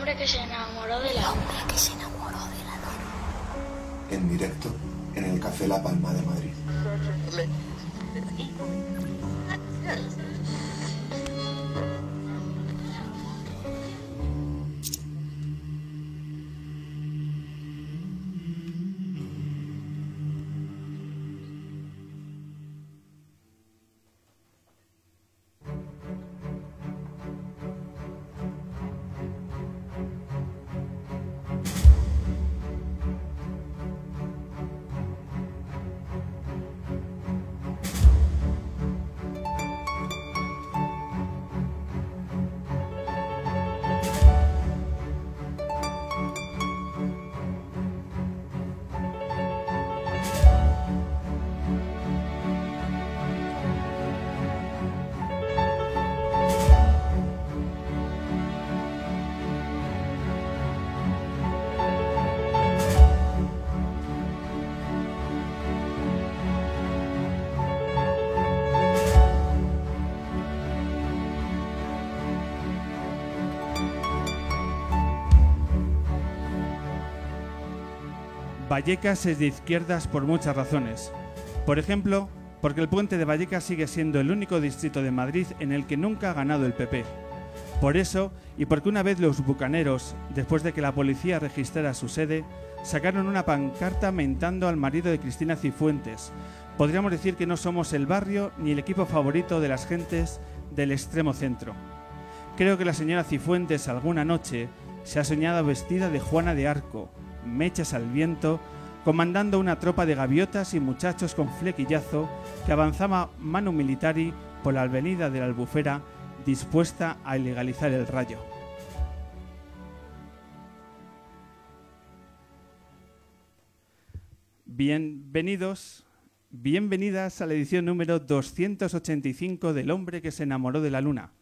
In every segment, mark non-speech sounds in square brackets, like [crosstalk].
hombre que se enamoró de la hombre que se enamoró de la luna. En directo en el Café La Palma de Madrid. Vallecas es de izquierdas por muchas razones. Por ejemplo, porque el puente de Vallecas sigue siendo el único distrito de Madrid en el que nunca ha ganado el PP. Por eso, y porque una vez los bucaneros, después de que la policía registrara su sede, sacaron una pancarta mentando al marido de Cristina Cifuentes, podríamos decir que no somos el barrio ni el equipo favorito de las gentes del extremo centro. Creo que la señora Cifuentes alguna noche se ha soñado vestida de Juana de Arco, mechas al viento, comandando una tropa de gaviotas y muchachos con flequillazo que avanzaba mano militari por la avenida de la Albufera dispuesta a ilegalizar el rayo. Bienvenidos, bienvenidas a la edición número 285 del hombre que se enamoró de la luna.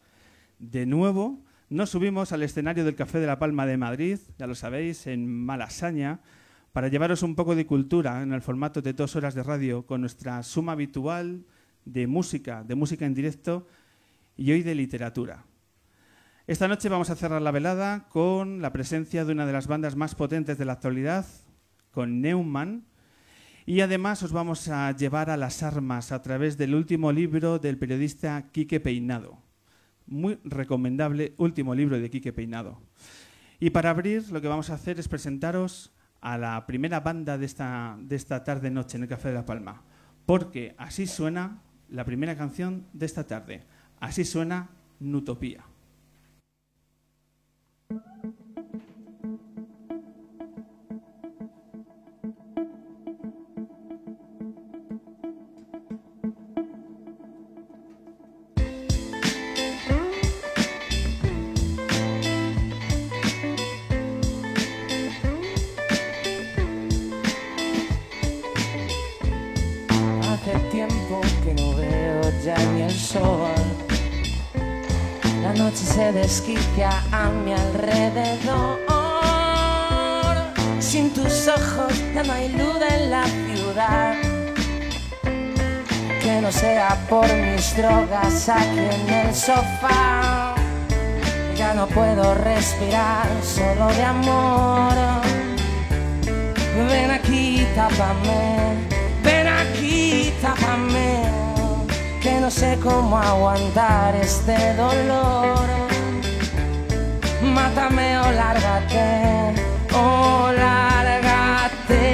De nuevo, nos subimos al escenario del Café de la Palma de Madrid, ya lo sabéis, en Malasaña, para llevaros un poco de cultura en el formato de dos horas de radio con nuestra suma habitual de música, de música en directo y hoy de literatura. Esta noche vamos a cerrar la velada con la presencia de una de las bandas más potentes de la actualidad, con Neumann, y además os vamos a llevar a las armas a través del último libro del periodista Quique Peinado muy recomendable último libro de Quique Peinado. Y para abrir, lo que vamos a hacer es presentaros a la primera banda de esta, de esta tarde-noche en el Café de la Palma. Porque así suena la primera canción de esta tarde. Así suena Nutopía. Se desquicia a mi alrededor. Sin tus ojos ya no hay luz en la ciudad. Que no sea por mis drogas aquí en el sofá. Ya no puedo respirar solo de amor. Ven aquí, tápame. Ven aquí, tápame que no sé cómo aguantar este dolor. Mátame o lárgate, o lárgate.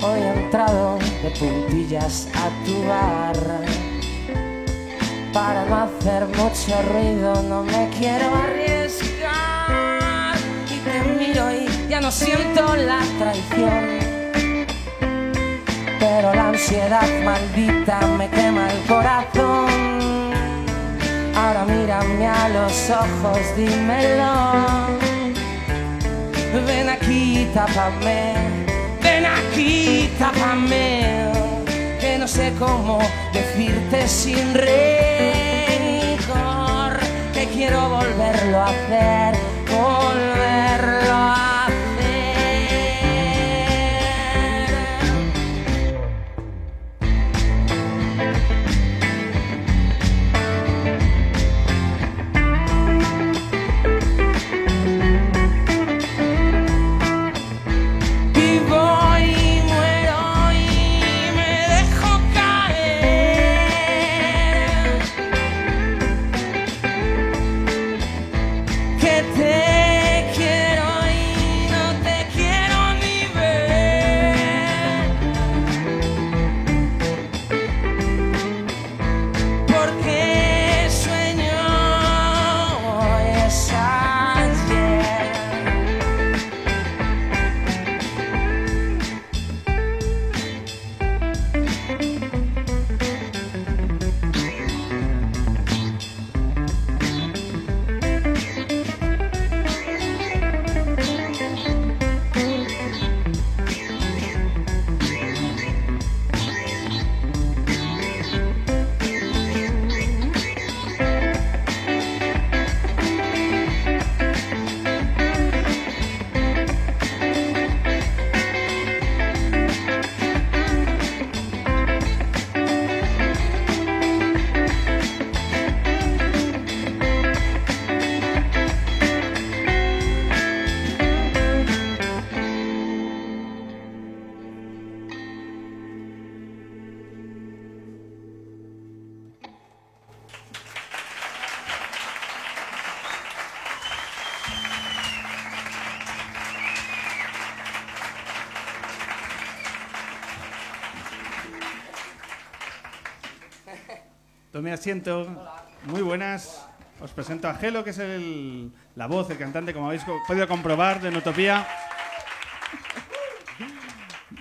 Hoy he entrado de puntillas a tu barra. Para no hacer mucho ruido no me quiero arriesgar. Miro y ya no siento la traición. Pero la ansiedad maldita me quema el corazón. Ahora mírame a los ojos, dímelo. Ven aquí, tápame ven aquí, tápame, que no sé cómo decirte sin rencor, que quiero volverlo a hacer now Tome asiento. Muy buenas. Os presento a Gelo, que es el- la voz, el cantante, como habéis podido comprobar, de Nutopía.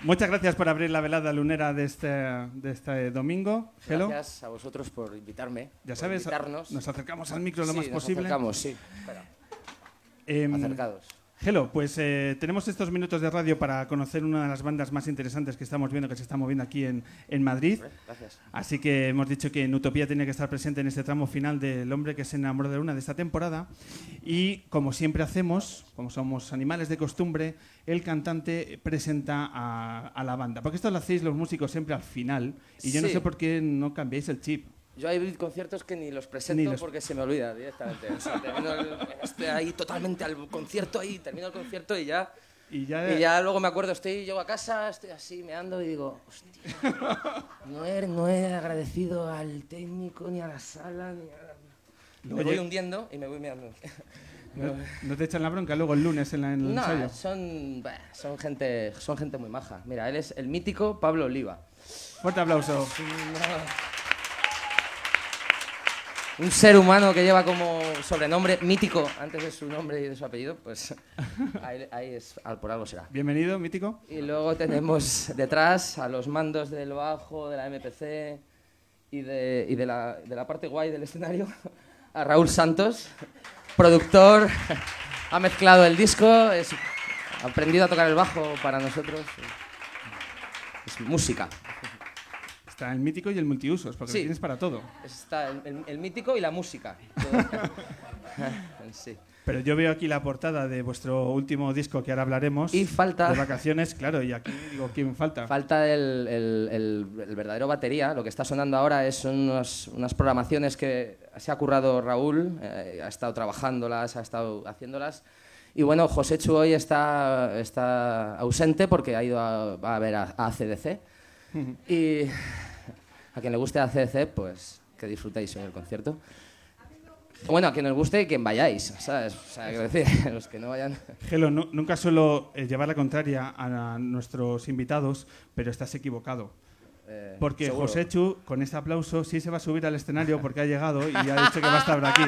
Muchas gracias por abrir la velada lunera de este, de este domingo. Gelo, Gracias a vosotros por invitarme. ya por sabes, invitarnos. nos acercamos al micro lo Sí, más nos posible. acercamos, sí. Espera, Em, acercados. Gelo, pues eh, tenemos estos minutos de radio para conocer una de las bandas más interesantes que estamos viendo que se está moviendo aquí en, en Madrid. Gracias. Así que hemos dicho que en Utopía tenía que estar presente en este tramo final del hombre que se enamoró de la luna de esta temporada. Y como siempre hacemos, como somos animales de costumbre, el cantante presenta a, a la banda. Porque esto lo hacéis los músicos siempre al final. Y yo no sé por qué no cambiáis el chip. Yo hay conciertos que ni los presento Ni los- porque se me olvida directamente. O sea, termino el- estoy ahí totalmente al concierto ahí, termino el concierto y ya, Y ya, y ya luego me acuerdo, estoy llego a casa, estoy así meando y digo, hostia, no he, no he agradecido al técnico ni a la sala ni a... Me Luego voy hundiendo y me voy meando. no, no te echan la bronca luego el lunes en, la- en el No, ensayo. son, bah, son, gente, son gente muy maja. Mira, él es el mítico Pablo Oliva. Fuerte aplauso. Un ser humano que lleva como sobrenombre mítico antes de su nombre y de su apellido, pues [laughs] ahí, ahí es, al- por algo será. Bienvenido, mítico. Y luego tenemos detrás a los mandos del bajo, de la MPC y de, y de, la, de la parte guay del escenario, a Raúl Santos, productor, ha mezclado el disco, es, ha aprendido a tocar el bajo para nosotros. Es música. Está el mítico y el multiusos, porque Sí. lo tienes para todo. Está el, el- el mítico y la música. [laughs] sí. Pero yo veo aquí la portada de vuestro último disco que ahora hablaremos. Y falta- De vacaciones, claro, y aquí digo, ¿quién falta? Falta el, el- el- verdadero batería. Lo que está sonando ahora es unos- unas programaciones que se ha currado Raúl, eh, ha estado trabajándolas, ha estado haciéndolas. Y bueno, José Chu hoy está, está ausente porque ha ido a, a ver a, a ACDC. Y a quien le guste ACDC, pues que disfrutéis en el concierto. Bueno, a quien os guste y quien vayáis, ¿sabes? O sea, quiero decir, [laughs] los que no vayan... Gelo, nu- nunca suelo eh, llevar la contraria a, a nuestros invitados, pero estás equivocado. eh, Porque seguro. José Chu, con este aplauso, sí se va a subir al escenario porque ha llegado y ha dicho que va a estar aquí.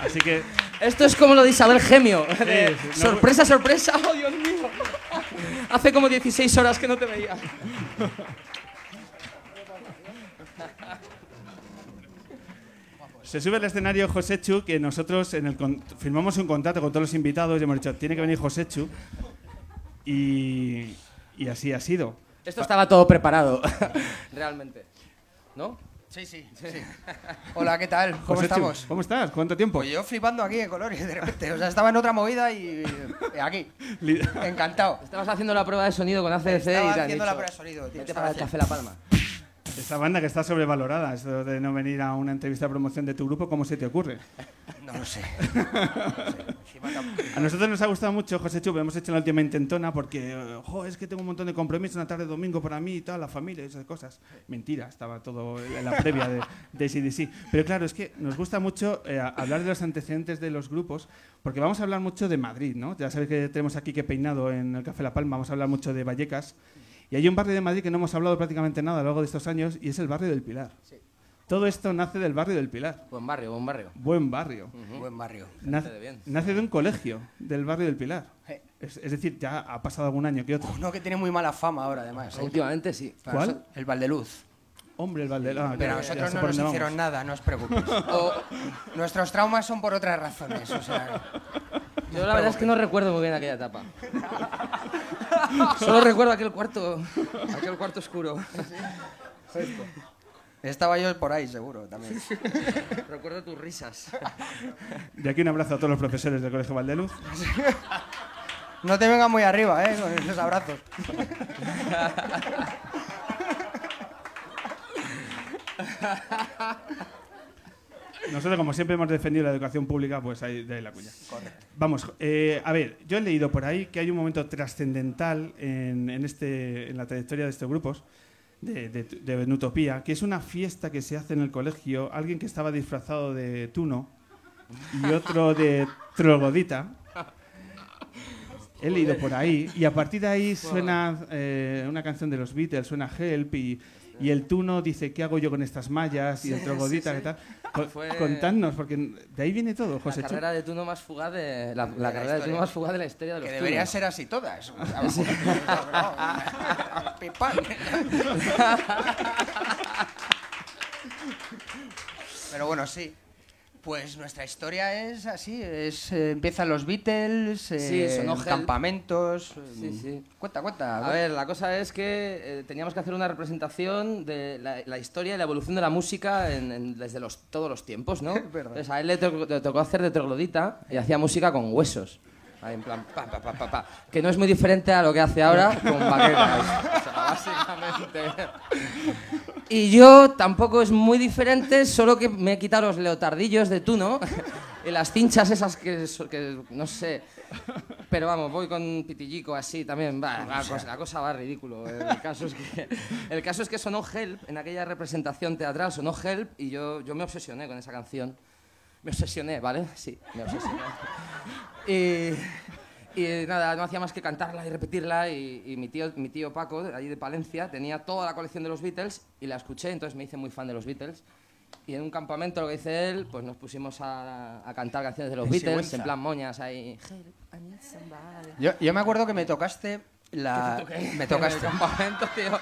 Así que, Esto es como lo de Isabel Gemio. de sí, no- sorpresa, sorpresa. ¡Oh, Dios mío! Hace como 16 horas que no te veía. [laughs] se sube al escenario José Chu, que nosotros en el con- firmamos un contrato con todos los invitados y hemos dicho, tiene que venir José Chu. Y, y así ha sido. Esto estaba todo preparado. [laughs] Realmente. ¿No? Sí, sí, sí. Hola, ¿qué tal? ¿Cómo José Chu, estamos? ¿Cómo estás? ¿Cuánto tiempo? Pues yo flipando aquí en colores de repente. O sea, estaba en otra movida y y aquí. Li- Encantado. Estabas haciendo la prueba de sonido con ACDC y te Estaba han haciendo la dicho, prueba de sonido, tío. Vete para el Café La Palma. Esa banda que está sobrevalorada, eso de no venir a una entrevista de promoción de tu grupo, ¿cómo se te ocurre? No lo sé. A nosotros nos ha gustado mucho, José Chu, hemos hecho la última intentona porque, eh, jo, es que tengo un montón de compromisos una tarde de domingo para mí y toda la familia y esas cosas. Mentira, estaba todo en la previa de, de ACDC. Pero claro, es que nos gusta mucho eh, hablar de los antecedentes de los grupos porque vamos a hablar mucho de Madrid, ¿no? Ya sabéis que tenemos aquí que peinado en el Café La Palma, vamos a hablar mucho de Vallecas. Y hay un barrio de Madrid que no hemos hablado prácticamente nada a lo largo de estos años y es el barrio del Pilar. Todo esto nace del barrio del Pilar. Buen barrio, buen barrio. Buen barrio. Buen barrio. Nace, de bien. nace de un colegio del barrio del Pilar. Eh. Es, es decir, ya ha pasado algún año que otro. Uno que tiene muy mala fama ahora, además. ¿eh? Últimamente sí. Para ¿Cuál? El Valdeluz. Hombre, el Valdeluz. Ah, Pero a nosotros no nos hicieron vamos. nada, no os preocupéis. [laughs] Nuestros traumas son por otras razones. O sea, Yo la verdad es que no recuerdo muy bien aquella etapa. [laughs] [laughs] Solo recuerdo aquel cuarto, aquel cuarto oscuro. estaba yo por ahí, seguro, también. recuerdo tus risas. De aquí un abrazo a todos los profesores del Colegio Valdeluz. No te vengas muy arriba, ¿eh? Con esos abrazos. [laughs] Nosotros, como siempre, hemos defendido la educación pública, pues ahí de ahí la cuña. Vamos, eh, a ver, yo he leído por ahí que hay un momento trascendental en, en este, en la trayectoria de estos grupos, de, de, que es una fiesta que se hace en el colegio, alguien que estaba disfrazado de Tuno y otro de Trogodita. He leído por ahí y a partir de ahí suena eh, una canción de los Beatles, suena Help y, y el tuno dice, ¿qué hago yo con estas mallas? Y el trogodita, sí, ¿qué sí. tal? [laughs] Fue- Contadnos, porque de ahí viene todo, La José Chu. carrera de Tuno más fugaz de la, la la carrera de Tuno más fugaz de la historia de los Que deberían Tunos. ser así todas. [laughs] [laughs] Pipán. Pero bueno, sí. Pues nuestra historia es así, es, eh, empiezan los Beatles, eh, Sí, Help. campamentos. Sí, eh, sí. Cuenta, cuenta. A ver, la cosa es que eh, teníamos que hacer una representación de la, la historia y la evolución de la música en- en- desde los, todos los tiempos, ¿no? [laughs] Entonces a él le, to- le tocó hacer de troglodita y hacía música con huesos. Ahí en plan, pa, pa, pa, pa, pa. Que no es muy diferente a lo que hace ahora con. [laughs] O sea, básicamente. Y yo tampoco es muy diferente, solo que me he quitado los leotardillos de Tuno [laughs] y las cinchas esas que, no sé. Pero vamos, voy con pitillico así también. Va, la, cosa, la cosa va ridículo. El caso, es que, el caso es que sonó Help, en aquella representación teatral sonó Help y yo, yo me obsesioné con esa canción. Me obsesioné, ¿vale? Sí, me obsesioné. Y, y nada, no hacía más que cantarla y repetirla y, y mi, tío, mi tío Paco, de allí de Palencia, tenía toda la colección de los Beatles y la escuché, entonces me hice muy fan de los Beatles. Y en un campamento, lo que dice él, pues nos pusimos a, a cantar canciones de los En Beatles, Sigüenza. en plan moñas ahí. Yo, yo me acuerdo que me tocaste la. Me [laughs] tocaste. En el campamento, tío.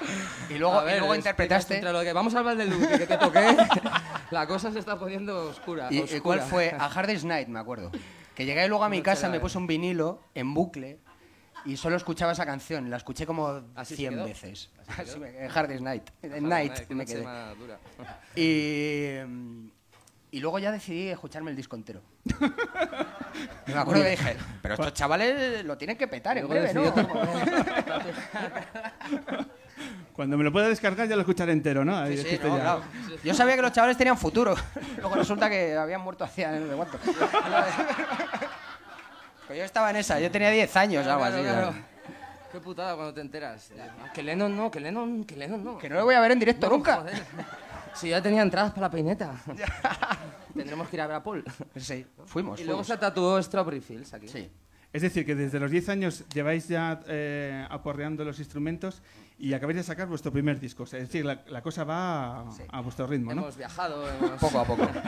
Y luego- ver, y luego interpretaste- Entre lo que vamos a hablar del y que te toqué, [laughs] la cosa se está poniendo oscura. ¿Y, oscura. cuál fue? [laughs] A Hard Day's Night, me acuerdo. Que llegué luego a mi Noche casa, me puse un vinilo en bucle y solo escuchaba esa canción. La escuché como ¿Así se 100 quedó? veces. ¿Así Así [laughs] en Hard Night. Night me quedé. más dura. [laughs] Y, mm, y luego ya decidí escucharme el disco entero. [laughs] Me acuerdo que dije, pero estos chavales lo tienen que petar en breve, ¿no? Cuando me lo pueda descargar ya lo escucharé entero, ¿no? Ahí Sí, sí, dijiste no, ya. claro. Yo sabía que los chavales tenían futuro. [laughs] Luego resulta que habían muerto hacía no sé cuánto. Pues yo estaba en esa, yo tenía 10 años, algo Claro, así. claro. Qué putada cuando te enteras. Ah, Que Lennon no, que Lennon, que Lennon no. Que no lo voy a ver en directo No, nunca. joder. Si ya tenía entradas para la peineta. [laughs] Tendremos que ir a ver a Paul. Sí, fuimos. Y luego fuimos. se tatuó Strawberry Fields aquí. Sí. Es decir, que desde los 10 años lleváis ya eh, aporreando los instrumentos y acabáis de sacar vuestro primer disco. O sea, es decir, la, la cosa va a, Sí. a vuestro ritmo, ¿no? Hemos viajado, hemos- Poco a poco. [laughs]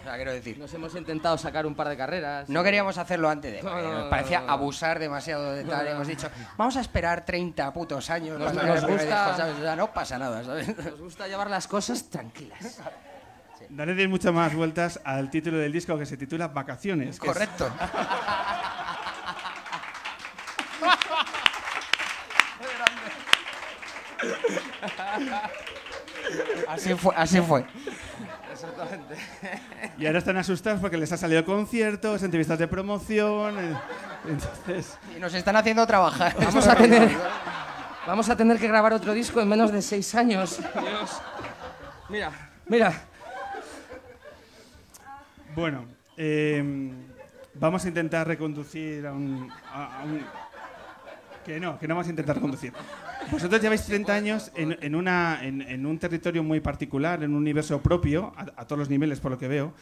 O sea, quiero decir. nos hemos intentado sacar un par de carreras. No queríamos hacerlo antes de. No, no, nos no, parecía no, no. abusar demasiado de tal. no. Hemos dicho, vamos a esperar 30 putos años. Nos- nos gusta- disco", ¿sabes? O sea, no pasa nada, ¿sabes? Nos gusta llevar las cosas tranquilas. Daréis muchas más vueltas al título del disco que se titula Vacaciones. Correcto. [laughs] Así fue, así fue. Exactamente. y ahora están asustados porque les ha salido conciertos, entrevistas de promoción. eh, Entonces, Y nos están haciendo trabajar. Vamos a tener, vamos a tener que grabar otro disco en menos de seis años. Dios. Mira, mira. Bueno, eh, vamos a intentar reconducir a un, Que no, que no vamos a intentar reconducir. Vosotros lleváis 30 años en, en en, un territorio muy particular, en un universo propio, a, todos los niveles, por lo que veo.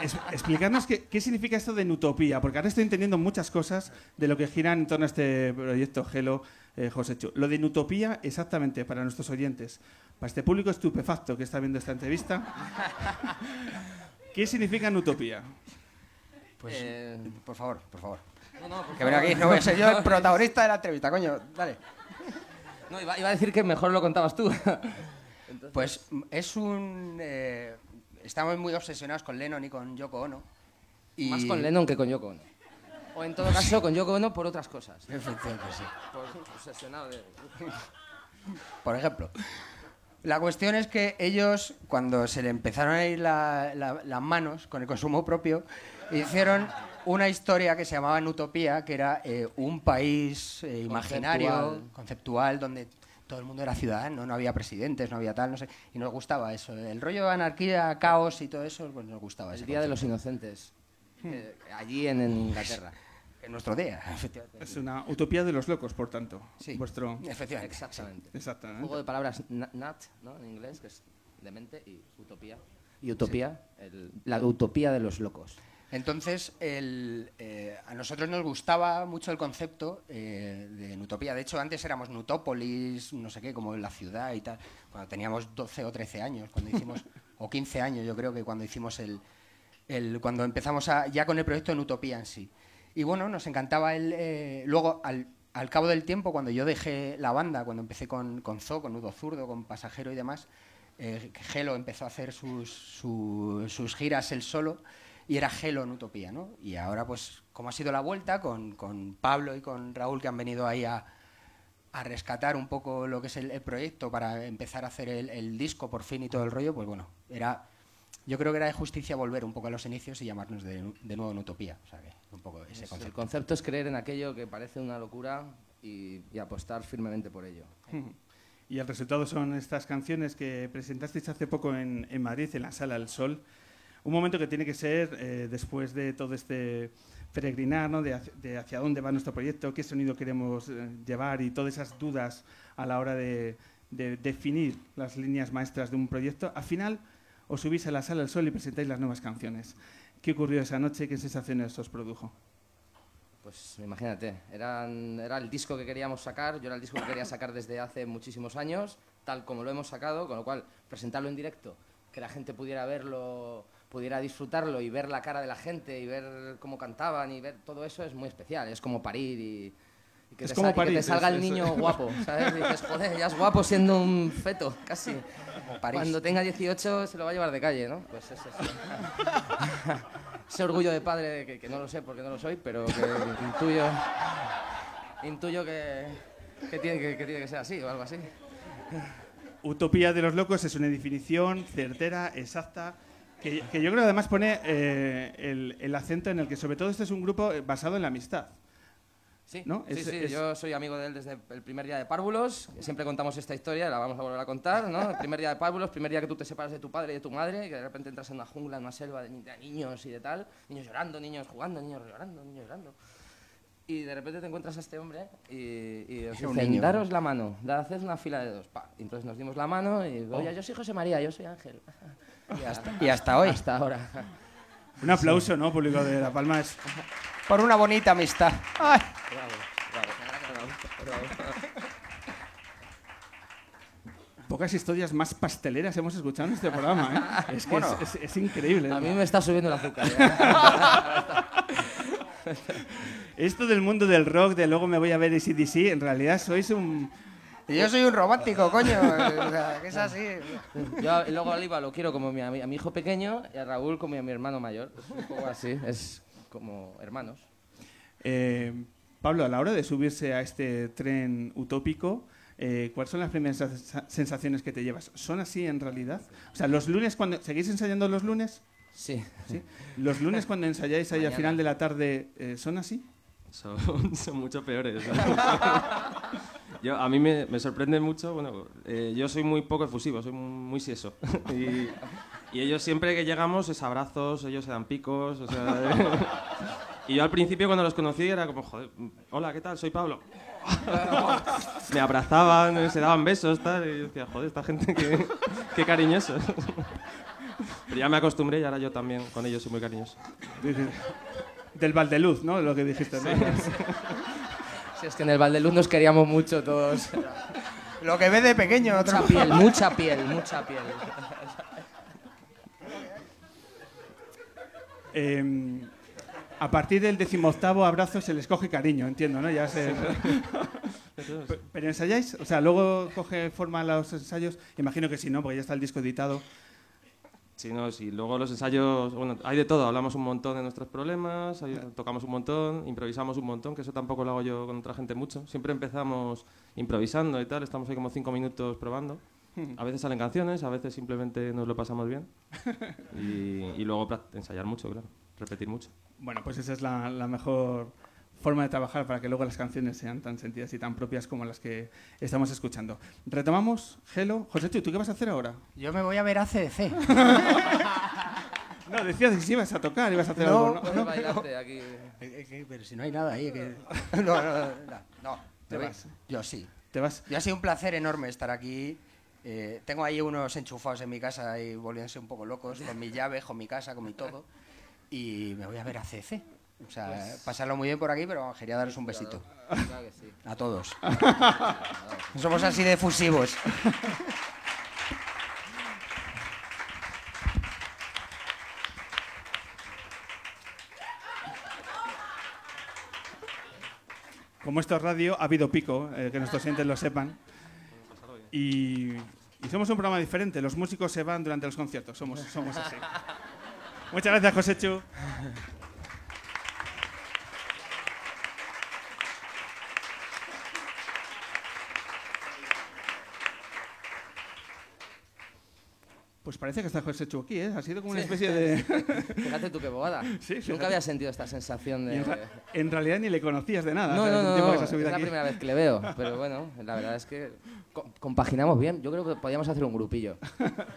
Es- explicarnos qué, significa esto de Nutopía, porque ahora estoy entendiendo muchas cosas de lo que giran en torno a este proyecto Gelo eh, Josechu. Lo de Nutopía, exactamente, para nuestros oyentes, para este público estupefacto que está viendo esta entrevista, [laughs] ¿qué significa Nutopía? Pues, Eh, por favor, por favor. No, no, por Que ven aquí, no voy a ser yo el [laughs] protagonista de la entrevista, coño. Dale. No, iba, iba a decir que mejor lo contabas tú. [laughs] Pues es un. eh, estamos muy obsesionados con Lennon y con Yoko Ono. Y... Más con Lennon que con Yoko Ono. O en todo caso con Yoko Ono por otras cosas. [laughs] Efectivamente, sí. Por obsesionado de... Por ejemplo. La cuestión es que ellos, cuando se le empezaron a ir la- la- las manos con el consumo propio, hicieron una historia que se llamaba Utopía, que era eh, un país eh, imaginario, Conceptual. conceptual, donde todo el mundo era ciudadano, no había presidentes, no había tal, no sé. Y nos gustaba eso. El rollo de anarquía, caos y todo eso, pues nos gustaba El ese Día de los concepto. Inocentes. eh, allí en, en Inglaterra. En nuestro día, [laughs] efectivamente. Es una utopía de los locos, por tanto. Sí. Vuestro... Efectivamente. Exactamente. Exactamente. Juego de palabras na- nat, ¿no? En inglés, que es demente, y utopía. Y utopía, el- la utopía de los locos. Entonces, el, eh, a nosotros nos gustaba mucho el concepto eh, de Nutopía. De hecho, antes éramos Nutópolis, no sé qué, como la ciudad y tal. Cuando teníamos 12 o 13 años, cuando hicimos, [laughs] o 15 años, yo creo que cuando hicimos el, el cuando empezamos a, ya con el proyecto de Nutopía en sí. Y bueno, nos encantaba el. eh, luego, al, al cabo del tiempo, cuando yo dejé la banda, cuando empecé con, con Zo, con Nudo Zurdo, con Pasajero y demás, eh, Gelo empezó a hacer sus, su- sus giras él solo y era Gelo en Utopía, ¿no? Y ahora, pues, como ha sido la vuelta, con, con Pablo y con Raúl, que han venido ahí a, a rescatar un poco lo que es el, proyecto para empezar a hacer el, el disco por fin y todo el rollo, pues bueno, era, yo creo que era de justicia volver un poco a los inicios y llamarnos de, de nuevo en Utopía. O sea, que un poco ese El concepto. concepto es creer en aquello que parece una locura y, y apostar firmemente por ello. [laughs] Y el resultado son estas canciones que presentasteis hace poco en, en Madrid, en la Sala del Sol. Un momento que tiene que ser, eh, después de todo este peregrinar, ¿no? de, hacia, de hacia dónde va nuestro proyecto, qué sonido queremos eh, llevar y todas esas dudas a la hora de, de definir las líneas maestras de un proyecto. Al final os subís a la Sala del Sol y presentáis las nuevas canciones. ¿Qué ocurrió esa noche? ¿Qué sensaciones os produjo? Pues imagínate, eran, era el disco que queríamos sacar, yo era el disco que quería sacar desde hace muchísimos años, tal como lo hemos sacado, con lo cual presentarlo en directo, que la gente pudiera verlo, pudiera disfrutarlo y ver la cara de la gente y ver cómo cantaban y ver todo eso es muy especial, es como parir y, y que, Es te, como que te salga es- el es- niño guapo, ¿sabes? Y dices, joder, ya es guapo siendo un feto, casi. París. Cuando tenga 18 se lo va a llevar de calle, ¿no? Pues es eso. [laughs] Ese orgullo de padre que, que no lo sé porque no lo soy, pero que intuyo, intuyo que, que tiene, que, que tiene que ser así o algo así. Utopía de los locos es una definición certera, exacta, que, que yo creo además pone eh, el, el acento en el que sobre todo este es un grupo eh, basado en la amistad. Sí, ¿No? sí, Es- sí, es- yo soy amigo de él desde el primer día de Párvulos, siempre contamos esta historia, la vamos a volver a contar, ¿no? El primer día de Párvulos, primer día que tú te separas de tu padre y de tu madre, que de repente entras en una jungla, en una selva de, ni- de niños y de tal, niños llorando, niños jugando, niños llorando, niños llorando. Y de repente te encuentras a este hombre y, y os dicen, niño. daros la mano, haced una fila de dos. Pa. Y entonces nos dimos la mano y, oye, yo soy José María, yo soy Ángel. Y hasta, [laughs] y hasta hoy. Hasta ahora. Un aplauso, ¿no? Público de La Palma es... [laughs] Por una bonita amistad. Ay. Pocas historias más pasteleras hemos escuchado en este programa, ¿eh? Es que Bueno. es, es- es increíble. A mí me está subiendo el azúcar. ¿eh? Esto del mundo del rock, de luego me voy a ver ACDC, en realidad sois un... Y yo soy un romántico, coño. O sea, que es así. Yo luego a Oliva lo quiero como mi, a mi, a mi hijo pequeño y a Raúl como a mi hermano mayor. Es un poco así, es como hermanos. Eh, Pablo, a la hora de subirse a este tren utópico, eh, ¿cuáles son las primeras sens- sensaciones que te llevas? ¿Son así en realidad? O sea, los lunes, cuando ¿seguís ensayando los lunes? Sí. ¿Sí? ¿Los lunes cuando ensayáis ahí al final de la tarde eh, son así? Son, [laughs] son mucho peores. [laughs] yo, a mí me, me sorprende mucho, bueno, eh, yo soy muy poco efusivo, soy muy sieso. [laughs] y, y ellos siempre que llegamos es abrazos, ellos se dan picos, o sea... [laughs] y yo al principio cuando los conocí era como, joder, hola, ¿qué tal? Soy Pablo. [laughs] me abrazaban, se daban besos, tal, y yo decía, joder, esta gente qué, qué cariñosos. [laughs] Pero ya me acostumbré y ahora yo también con ellos soy muy cariñoso. Del Valdeluz, ¿no? Lo que dijiste. ¿no? Si es que en el Valdeluz nos queríamos mucho todos. Lo que ve de pequeño, otro. Mucha piel, mucha piel, mucha piel. Eh, a partir del decimoctavo abrazo se les coge cariño, entiendo, ¿no? Ya se... [laughs] Pe- ¿Pero ensayáis? O sea, luego coge forma los ensayos. Imagino que sí, ¿no? Porque ya está el disco editado. Sí, no, sí. Luego los ensayos, bueno, hay de todo. Hablamos un montón de nuestros problemas, hay- tocamos un montón, improvisamos un montón, que eso tampoco lo hago yo con otra gente mucho. Siempre empezamos improvisando y tal, estamos ahí como cinco minutos probando. A veces salen canciones, a veces simplemente nos lo pasamos bien. [laughs] Y, y luego ensayar mucho, claro, repetir mucho. Bueno, pues esa es la, la mejor forma de trabajar para que luego las canciones sean tan sentidas y tan propias como las que estamos escuchando. Retomamos, Gelo. José, ¿tú qué vas a hacer ahora? Yo me voy a ver ACDC. [laughs] No, decías que si ibas a tocar, ibas a hacer No, algo, ¿no? Puedes bailarte aquí. [laughs] Eh, eh, Pero si no hay nada ahí. Que... No, no, no. no, no. Te voy- vas. Yo sí. Te vas. Yo ha sido un placer enorme estar aquí. Eh, tengo ahí unos enchufados en mi casa y volviéndose un poco locos, con mi llave, con mi casa, con mi todo. y me voy a ver a CC. O sea, pasarlo muy bien por aquí, pero quería daros un besito. Claro que sí. A todos. [laughs] Somos así de fusivos. Como esto es radio, ha habido pico, eh, que nuestros oyentes lo sepan. Y, y somos un programa diferente. Los músicos se van durante los conciertos. Somos, somos así. Muchas gracias, Josechu. Pues parece que está Josechu aquí, ¿eh? Ha sido como una especie [laughs] de... Fíjate tú qué bobada. [laughs] Sí. Nunca había sentido esta sensación de... en, ra- en realidad ni le conocías de nada. No, no, no, no, es la aquí. primera vez que le veo, pero bueno, la verdad es que co- compaginamos bien. Yo creo que podríamos hacer un grupillo.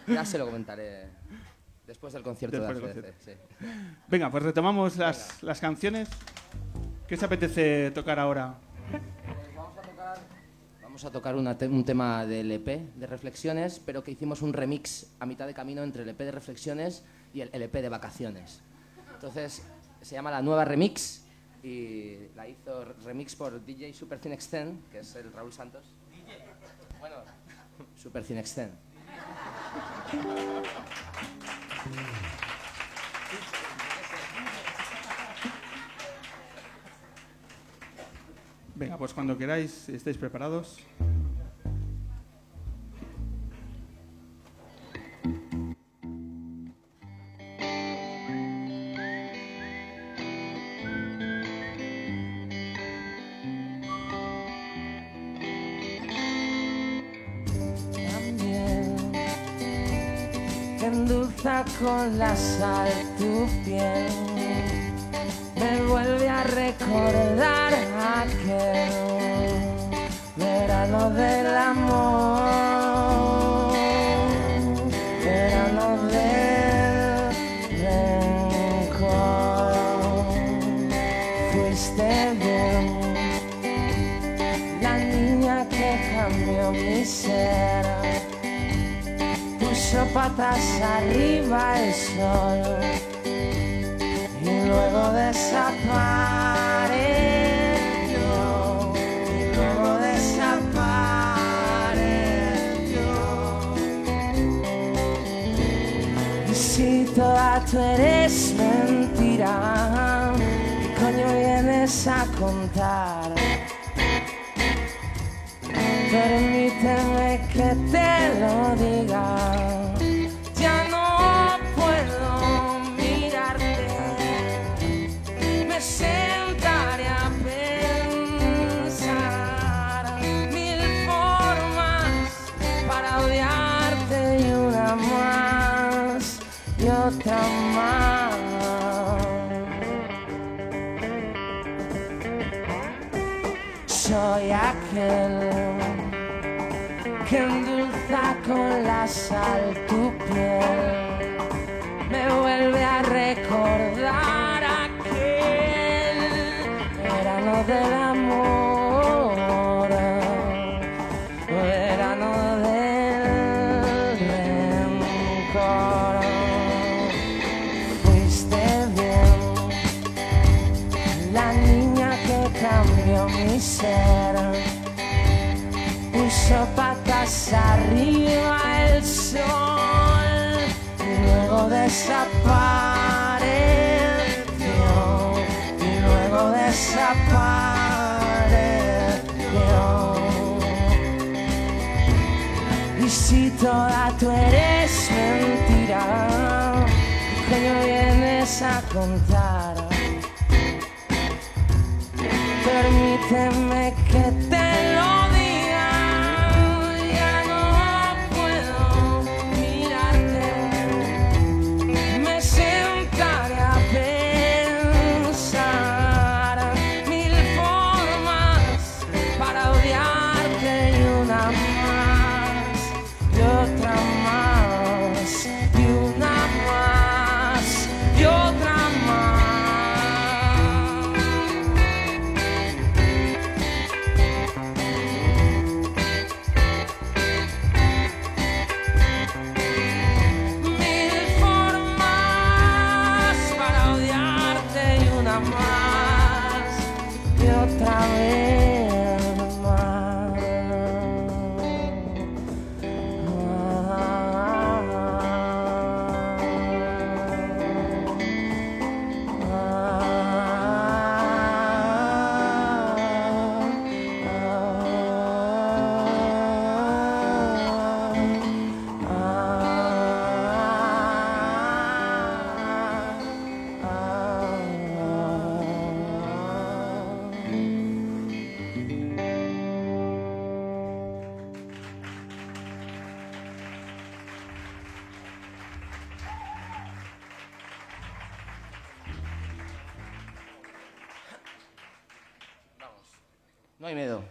Ya se lo comentaré después del concierto Después de del ACDC. sí. Venga, pues retomamos las, las canciones. ¿Qué os apetece tocar ahora? Vamos a tocar una te- un tema del EP de Reflexiones, pero que hicimos un remix a mitad de camino entre el EP de Reflexiones y el EP de Vacaciones. Entonces, se llama La Nueva Remix y la hizo remix por DJ Super Cine Extend, que es el Raúl Santos. Bueno, [laughs] Super Cine Extend. [laughs] Venga, pues cuando queráis, estéis preparados. Puso patas arriba el sol y luego desapareció. Y luego desapareció. Y si toda tú eres mentira, ¿qué coño vienes a contar? Permíteme que te lo diga. Ya no puedo mirarte. Me sentaré a pensar mil formas para odiarte y una más y otra más. Soy aquel con la sal tu piel. Me vuelve a recordar aquel verano del amor, desapareció. Y luego desapareció. Y si toda tú eres mentira, ¿qué coño vienes a contar? Permíteme No hay miedo.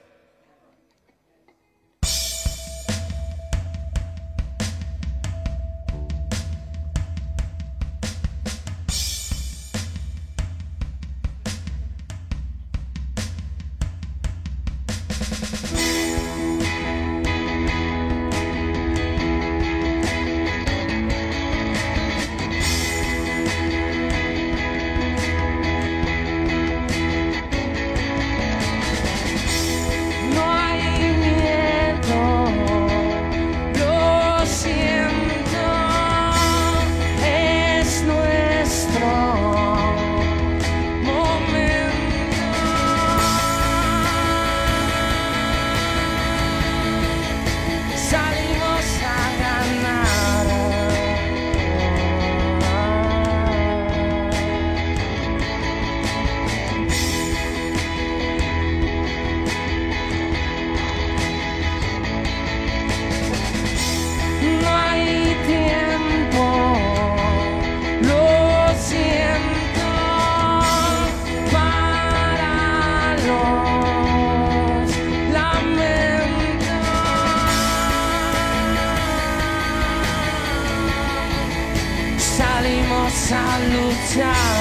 A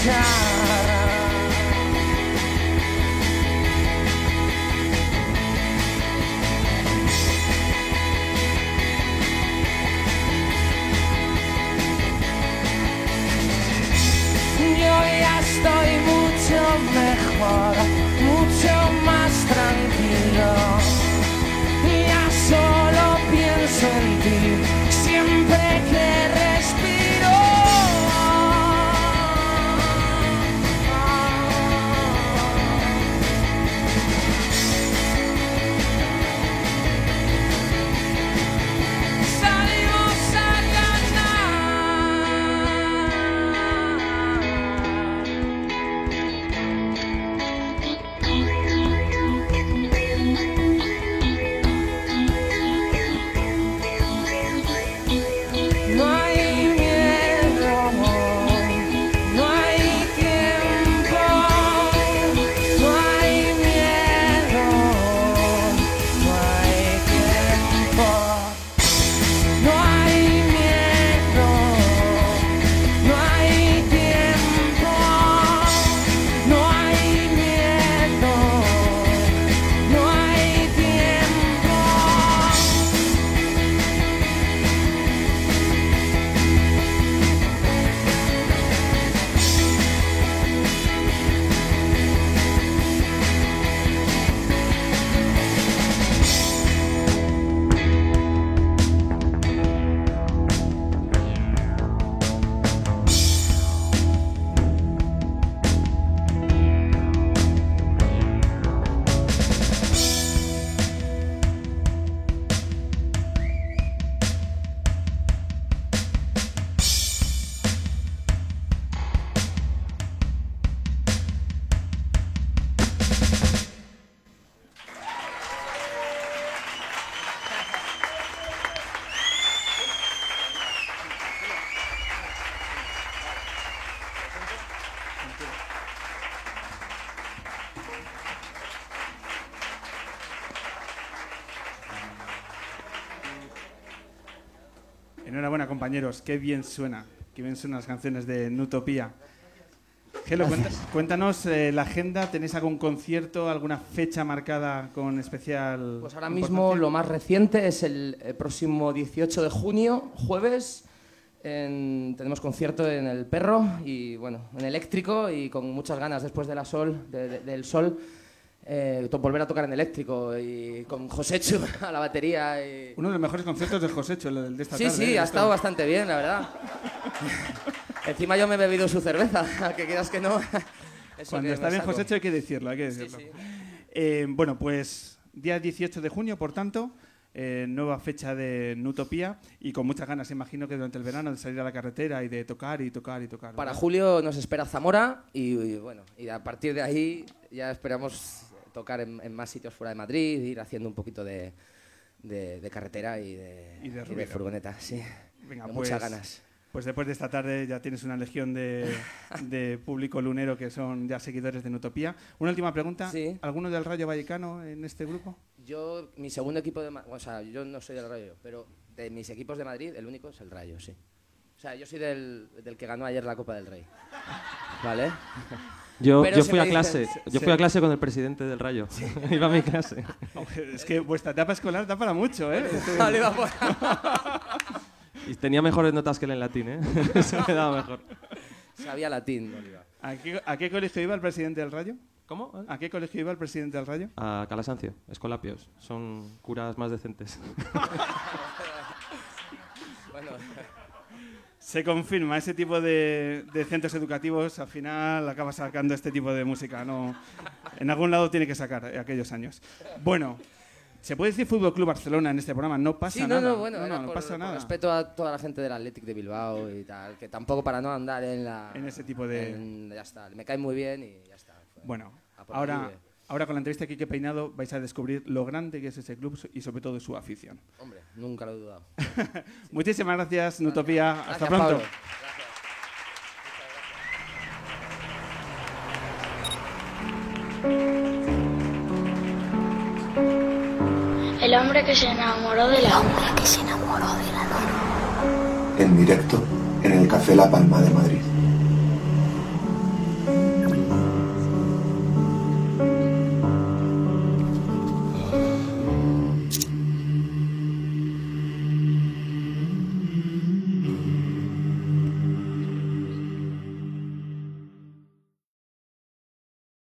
Yo ya estoy mucho mejor, compañeros. Qué bien suena. Qué bien suenan las canciones de Nutopía. Gelo, cuéntanos eh, la agenda. ¿Tenéis algún concierto, alguna fecha marcada con especial? Pues ahora mismo lo más reciente es el, el próximo 18 de junio, jueves. en- tenemos concierto en El Perro y bueno, en Eléctrico y con muchas ganas después de la sol, de- de- del sol, eh, volver a tocar en Eléctrico y con Joséchu [laughs] a la batería. Y... Uno de los mejores conciertos de Josécho, el de esta Sí, tarde. sí, ¿eh? ha estado bastante bien, la verdad. [laughs] Encima yo me he bebido su cerveza, [laughs] que quieras que no. eso Cuando que está bien saco. Josécho hay que decirlo, hay que Sí, decirlo. sí. Eh, bueno, pues día 18 de junio, por tanto, eh, nueva fecha de Nutopía y con muchas ganas, imagino que durante el verano de salir a la carretera y de tocar y tocar y tocar. Para julio nos espera Zamora y, y bueno, y a partir de ahí ya esperamos tocar en, en más sitios fuera de Madrid, ir haciendo un poquito de, de- de carretera y de, Y de y de ruido. furgoneta, sí. Venga, Con pues, muchas ganas. Pues después de esta tarde ya tienes una legión de, de público lunero que son ya seguidores de Nutopía. Una última pregunta. Sí. ¿Alguno del Rayo Vallecano en este grupo? Yo, mi segundo equipo de... Ma- O sea, yo no soy del Rayo, pero de mis equipos de Madrid, el único es el Rayo, sí. O sea, yo soy del, del que ganó ayer la Copa del Rey. ¿Vale? [laughs] Yo, yo fui a dice- clase, yo se- fui a clase con el presidente del Rayo. [laughs] Iba a mi clase. [laughs] Es que vuestra etapa escolar da para mucho, ¿eh? Vale, vamos. Y tenía mejores notas que él en latín, ¿eh? Eso me daba mejor. Sabía latín. ¿A qué, a qué colegio iba el presidente del Rayo? ¿Cómo? ¿A qué colegio iba el presidente del Rayo? A Calasancio, Escolapios. Son curas más decentes. [laughs] Bueno, Se confirma, ese tipo de, de centros educativos al final acaba sacando este tipo de música. No, en algún lado tiene que sacar eh, aquellos años. Bueno, se puede decir Fútbol Club Barcelona en este programa, no pasa sí, no, nada. no, bueno, no, era no por, pasa nada. respeto a toda la gente del Athletic de Bilbao y tal, que tampoco para no andar en la... En ese tipo de- en- ya está, me cae muy bien y ya está. fue Bueno, ahora, ahora con la entrevista de Quique Peinado vais a descubrir lo grande que es ese club y sobre todo su afición. Hombre, nunca lo he dudado. [laughs] Muchísimas gracias, Nutopía. Hasta Gracias, pronto. Pablo. El hombre que se enamoró de la luna. que se enamoró de la. En directo en el Café La Palma de Madrid.